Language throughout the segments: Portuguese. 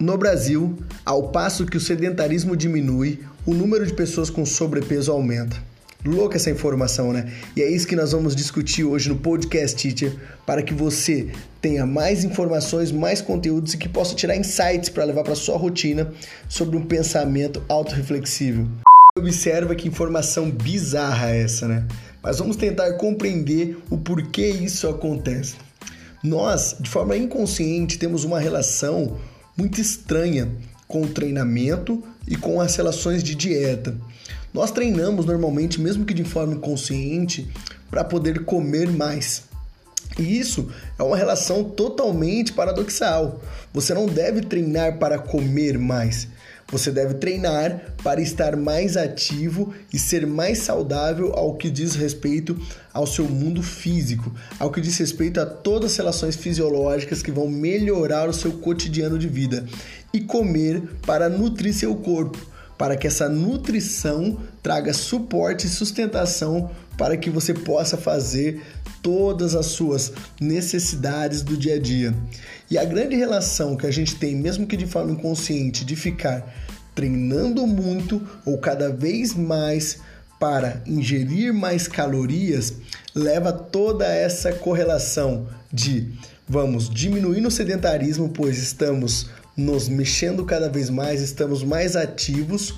No Brasil, ao passo que o sedentarismo diminui, o número de pessoas com sobrepeso aumenta. Louca essa informação, né? E é isso que nós vamos discutir hoje no Podcast Teacher para que você tenha mais informações, mais conteúdos e que possa tirar insights para levar para sua rotina sobre um pensamento autorreflexível. Observa que informação bizarra é essa, né? Mas vamos tentar compreender o porquê isso acontece. Nós, de forma inconsciente, temos uma relação muito estranha com o treinamento e com as relações de dieta. Nós treinamos normalmente, mesmo que de forma inconsciente, para poder comer mais. E isso é uma relação totalmente paradoxal. Você não deve treinar para comer mais. Você deve treinar para estar mais ativo e ser mais saudável ao que diz respeito ao seu mundo físico, ao que diz respeito a todas as relações fisiológicas que vão melhorar o seu cotidiano de vida e comer para nutrir seu corpo, para que essa nutrição traga suporte e sustentação para que você possa fazer todas as suas necessidades do dia a dia. E a grande relação que a gente tem, mesmo que de forma inconsciente, de ficar treinando muito ou cada vez mais para ingerir mais calorias, leva toda essa correlação de vamos diminuir no sedentarismo, pois estamos nos mexendo cada vez mais, estamos mais ativos,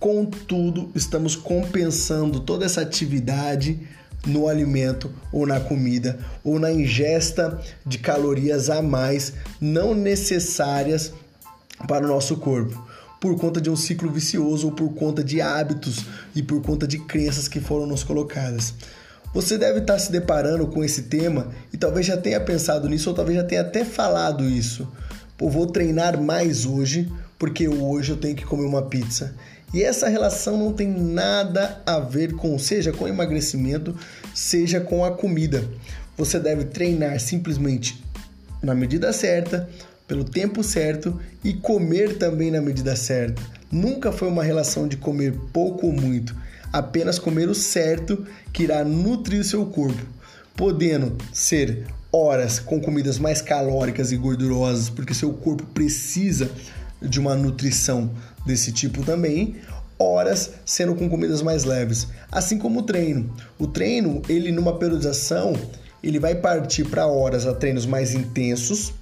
contudo, estamos compensando toda essa atividade no alimento ou na comida ou na ingesta de calorias a mais não necessárias para o nosso corpo, por conta de um ciclo vicioso ou por conta de hábitos e por conta de crenças que foram nos colocadas. Você deve estar se deparando com esse tema e talvez já tenha pensado nisso ou talvez já tenha até falado isso. Pô, vou treinar mais hoje porque hoje eu tenho que comer uma pizza. E essa relação não tem nada a ver com, seja com emagrecimento, seja com a comida. Você deve treinar simplesmente na medida certa, pelo tempo certo e comer também na medida certa. Nunca foi uma relação de comer pouco ou muito, apenas comer o certo que irá nutrir o seu corpo, podendo ser horas com comidas mais calóricas e gordurosas, porque seu corpo precisa de uma nutrição desse tipo também, horas sendo com comidas mais leves, assim como o treino. O treino, ele numa periodização, ele vai partir para horas a treinos mais intensos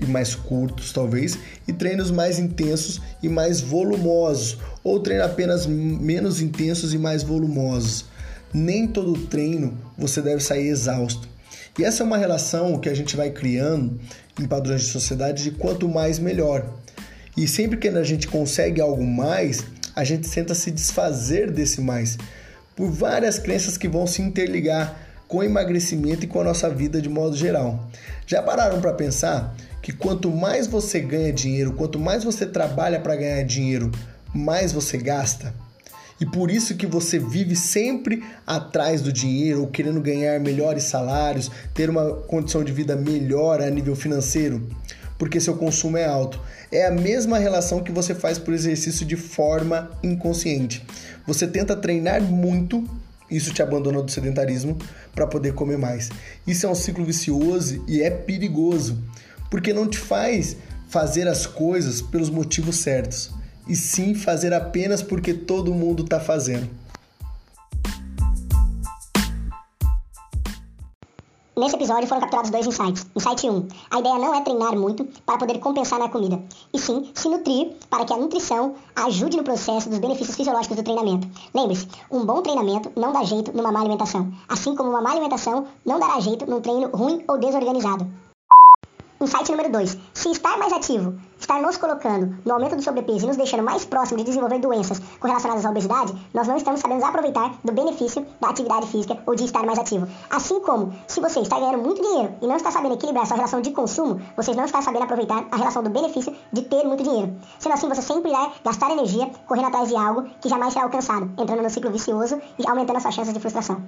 e mais curtos, talvez, e treinos mais intensos e mais volumosos, ou treino apenas menos intensos e mais volumosos. Nem todo treino você deve sair exausto. E essa é uma relação que a gente vai criando em padrões de sociedade de quanto mais melhor. E sempre que a gente consegue algo mais, a gente tenta se desfazer desse mais por várias crenças que vão se interligar com o emagrecimento e com a nossa vida de modo geral. Já pararam para pensar que quanto mais você ganha dinheiro, quanto mais você trabalha para ganhar dinheiro, mais você gasta? E por isso que você vive sempre atrás do dinheiro ou querendo ganhar melhores salários, ter uma condição de vida melhor a nível financeiro porque seu consumo é alto. É a mesma relação que você faz por exercício de forma inconsciente. Você tenta treinar muito, isso te abandona do sedentarismo, para poder comer mais. Isso é um ciclo vicioso e é perigoso, porque não te faz fazer as coisas pelos motivos certos, e sim fazer apenas porque todo mundo está fazendo. Nesse episódio foram capturados dois insights. Insight 1. A ideia não é treinar muito para poder compensar na comida, e sim se nutrir para que a nutrição ajude no processo dos benefícios fisiológicos do treinamento. Lembre-se, um bom treinamento não dá jeito numa má alimentação, assim como uma má alimentação não dará jeito num treino ruim ou desorganizado. Insight número 2. Se estar mais ativo estar nos colocando no aumento do sobrepeso e nos deixando mais próximos de desenvolver doenças correlacionadas à obesidade, nós não estamos sabendo aproveitar do benefício da atividade física ou de estar mais ativo. Assim como, se você está ganhando muito dinheiro e não está sabendo equilibrar sua relação de consumo, você não está sabendo aproveitar a relação do benefício de ter muito dinheiro. Sendo assim, você sempre irá gastar energia correndo atrás de algo que jamais será alcançado, entrando no ciclo vicioso e aumentando as suas chances de frustração.